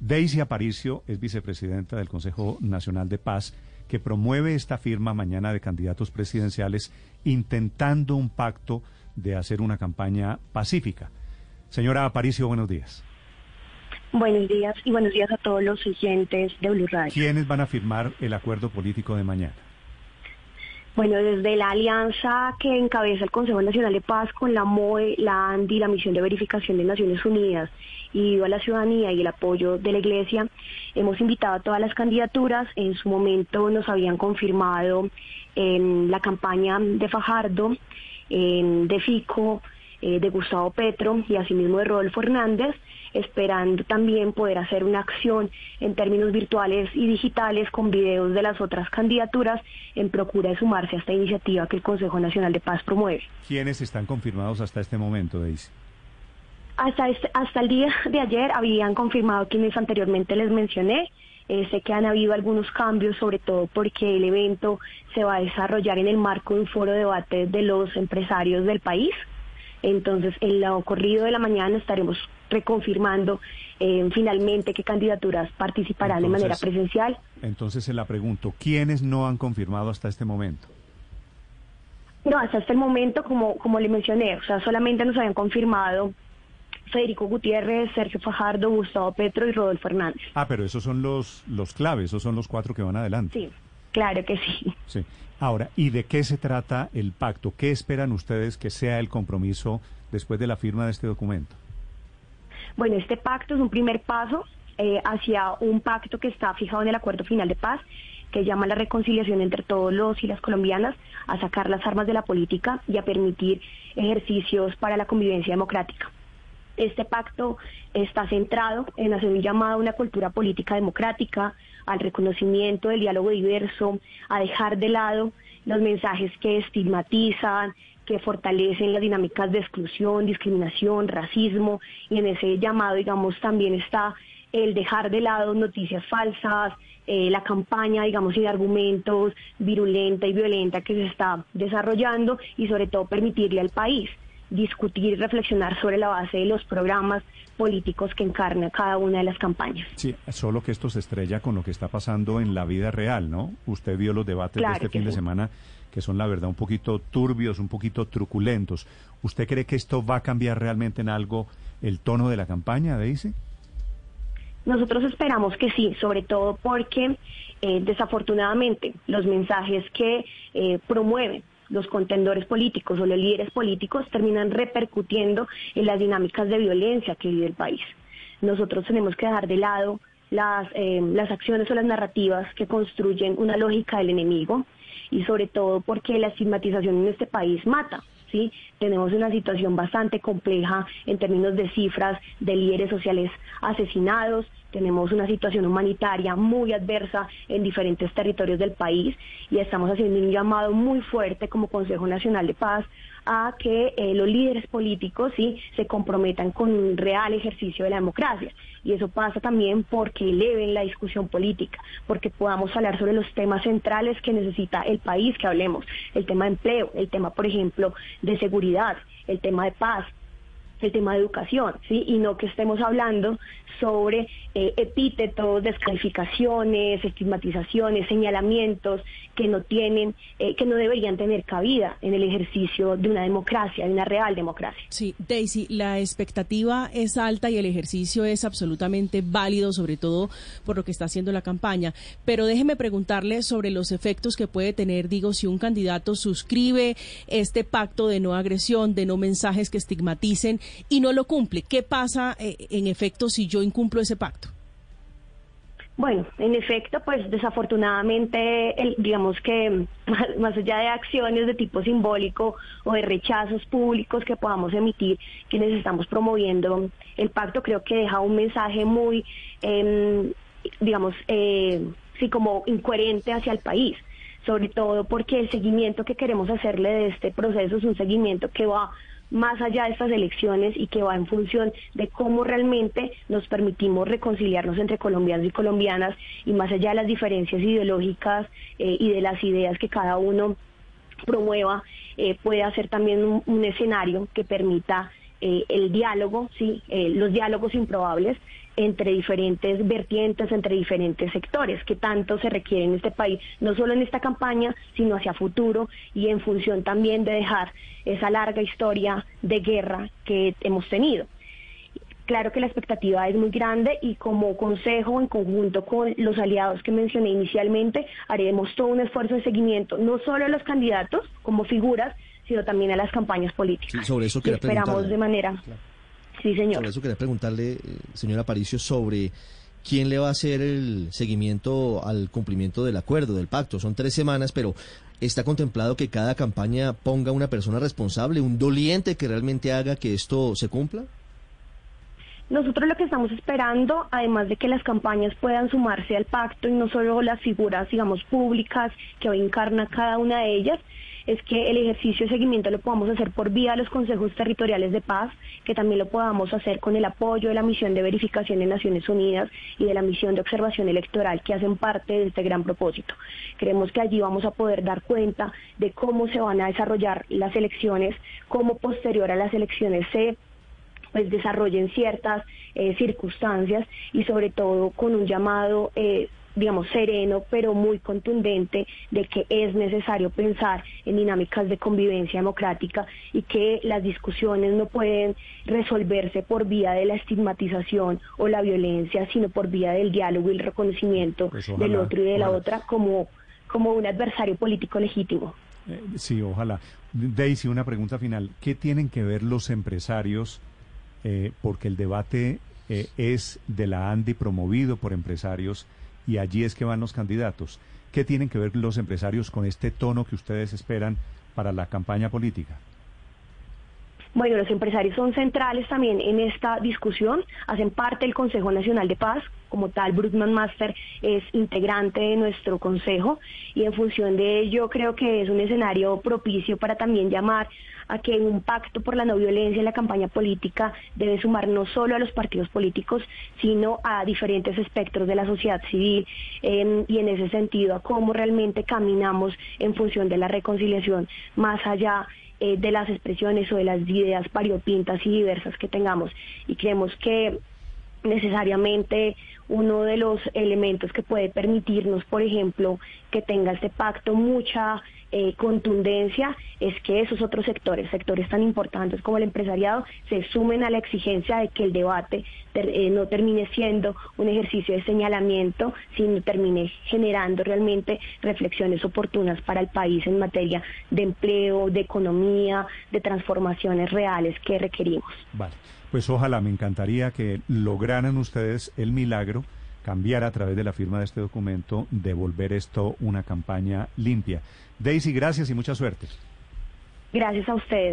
Daisy Aparicio es vicepresidenta del Consejo Nacional de Paz que promueve esta firma mañana de candidatos presidenciales intentando un pacto de hacer una campaña pacífica. Señora Aparicio, buenos días. Buenos días y buenos días a todos los oyentes de Blue Radio. ¿Quiénes van a firmar el acuerdo político de mañana? Bueno, desde la alianza que encabeza el Consejo Nacional de Paz con la MOE, la ANDI, la Misión de Verificación de Naciones Unidas y a la ciudadanía y el apoyo de la Iglesia, hemos invitado a todas las candidaturas. En su momento nos habían confirmado en la campaña de Fajardo, de Fico, eh, de Gustavo Petro y asimismo de Rodolfo Hernández esperando también poder hacer una acción en términos virtuales y digitales con videos de las otras candidaturas en procura de sumarse a esta iniciativa que el Consejo Nacional de Paz promueve. ¿Quiénes están confirmados hasta este momento, Daisy? Hasta, este, hasta el día de ayer habían confirmado quienes anteriormente les mencioné. Eh, sé que han habido algunos cambios, sobre todo porque el evento se va a desarrollar en el marco de un foro de debate de los empresarios del país. Entonces, en lo ocurrido de la mañana estaremos reconfirmando eh, finalmente qué candidaturas participarán de manera presencial. Entonces, se la pregunto, ¿quiénes no han confirmado hasta este momento? No, hasta este momento, como, como le mencioné, o sea, solamente nos habían confirmado Federico Gutiérrez, Sergio Fajardo, Gustavo Petro y Rodolfo Hernández. Ah, pero esos son los, los claves, esos son los cuatro que van adelante. Sí, claro que sí. Sí. Ahora, ¿y de qué se trata el pacto? ¿Qué esperan ustedes que sea el compromiso después de la firma de este documento? Bueno, este pacto es un primer paso eh, hacia un pacto que está fijado en el Acuerdo Final de Paz, que llama la reconciliación entre todos los y las colombianas, a sacar las armas de la política y a permitir ejercicios para la convivencia democrática. Este pacto está centrado en hacer un llamado a una cultura política democrática, al reconocimiento del diálogo diverso, a dejar de lado los mensajes que estigmatizan, que fortalecen las dinámicas de exclusión, discriminación, racismo, y en ese llamado, digamos, también está el dejar de lado noticias falsas, eh, la campaña, digamos, sin argumentos, virulenta y violenta que se está desarrollando y sobre todo permitirle al país discutir y reflexionar sobre la base de los programas políticos que encarna cada una de las campañas. Sí, solo que esto se estrella con lo que está pasando en la vida real, ¿no? Usted vio los debates de este fin de semana que son la verdad un poquito turbios, un poquito truculentos. ¿Usted cree que esto va a cambiar realmente en algo el tono de la campaña, Daisy? Nosotros esperamos que sí, sobre todo porque eh, desafortunadamente los mensajes que eh, promueven los contendores políticos o los líderes políticos terminan repercutiendo en las dinámicas de violencia que vive el país. Nosotros tenemos que dejar de lado las, eh, las acciones o las narrativas que construyen una lógica del enemigo y sobre todo porque la estigmatización en este país mata. ¿sí? Tenemos una situación bastante compleja en términos de cifras de líderes sociales asesinados, tenemos una situación humanitaria muy adversa en diferentes territorios del país y estamos haciendo un llamado muy fuerte como Consejo Nacional de Paz a que eh, los líderes políticos sí se comprometan con un real ejercicio de la democracia. Y eso pasa también porque eleven la discusión política, porque podamos hablar sobre los temas centrales que necesita el país que hablemos, el tema de empleo, el tema por ejemplo de seguridad, el tema de paz, el tema de educación, ¿sí? Y no que estemos hablando sobre eh, epítetos, descalificaciones, estigmatizaciones, señalamientos que no tienen, eh, que no deberían tener cabida en el ejercicio de una democracia, de una real democracia. Sí, Daisy, la expectativa es alta y el ejercicio es absolutamente válido, sobre todo por lo que está haciendo la campaña. Pero déjeme preguntarle sobre los efectos que puede tener, digo, si un candidato suscribe este pacto de no agresión, de no mensajes que estigmaticen y no lo cumple. ¿Qué pasa eh, en efecto si yo incumplo ese pacto? Bueno, en efecto, pues desafortunadamente, digamos que más, allá de acciones de tipo simbólico o de rechazos públicos que podamos emitir, quienes estamos promoviendo el pacto, creo que deja un mensaje muy, em, digamos, eh, sí, como incoherente hacia el país sobre todo porque el seguimiento que queremos hacerle de este proceso es un seguimiento que va más allá de estas elecciones y que va en función de cómo realmente nos permitimos reconciliarnos entre colombianos y colombianas y más allá de las diferencias ideológicas eh, y de las ideas que cada uno promueva, eh, puede hacer también un, escenario que permita eh, el diálogo, sí, los diálogos improbables entre diferentes vertientes, entre diferentes sectores que tanto se requiere en este país, no solo en esta campaña, sino hacia futuro y en función también de dejar esa larga historia de guerra que hemos tenido. Claro que la expectativa es muy grande y como consejo, en conjunto con los aliados que mencioné inicialmente, haremos todo un esfuerzo de seguimiento, no solo a los candidatos como figuras, sino también a las campañas políticas. sobre eso quería esperamos de manera... Sí, señor. Sobre eso quería preguntarle, eh, señora Aparicio, sobre quién le va a hacer el seguimiento al cumplimiento del acuerdo, del pacto. Son tres semanas, pero ¿está contemplado que cada campaña ponga una persona responsable, un doliente que realmente haga que esto se cumpla? Nosotros lo que estamos esperando, además de que las campañas puedan sumarse al pacto y no solo las figuras, digamos, públicas que hoy encarna cada una de ellas, es que el ejercicio de seguimiento lo podamos hacer por vía de los consejos territoriales de paz, que también lo podamos hacer con el apoyo de la misión de verificación de Naciones Unidas y de la misión de observación electoral que hacen parte de este gran propósito. Creemos que allí vamos a poder dar cuenta de cómo se van a desarrollar las elecciones, cómo posterior a las elecciones se pues desarrollen ciertas eh, circunstancias y sobre todo con un llamado eh, digamos, sereno, pero muy contundente de que es necesario pensar en dinámicas de convivencia democrática y que las discusiones no pueden resolverse por vía de la estigmatización o la violencia, sino por vía del diálogo y el reconocimiento pues del otro y de la otra como, como un adversario político legítimo. Eh, sí, ojalá. Daisy, una pregunta final. ¿Qué tienen que ver los empresarios? Eh, porque el debate eh, es de la ANDI promovido por empresarios y allí es que van los candidatos. ¿Qué tienen que ver los empresarios con este tono que ustedes esperan para la campaña política? Bueno, los empresarios son centrales también en esta discusión, hacen parte del Consejo Nacional de Paz, como tal, Brutman Master es integrante de nuestro consejo y en función de ello creo que es un escenario propicio para también llamar a que un pacto por la no violencia en la campaña política debe sumar no solo a los partidos políticos, sino a diferentes espectros de la sociedad civil em, y en ese sentido a cómo realmente caminamos en función de la reconciliación más allá eh, de las expresiones o de las ideas variopintas y diversas que tengamos. Y creemos que necesariamente uno de los elementos que puede permitirnos, por ejemplo, que tenga este pacto mucha eh, contundencia es que esos otros sectores, sectores tan importantes como el empresariado, se sumen a la exigencia de que el debate eh, no termine siendo un ejercicio de señalamiento, sino termine generando realmente reflexiones oportunas para el país en materia de empleo, de economía, de transformaciones reales que requerimos. Vale, pues ojalá, me encantaría que lograran ustedes el milagro cambiar a través de la firma de este documento, devolver esto una campaña limpia. Daisy, gracias y mucha suerte. Gracias a ustedes.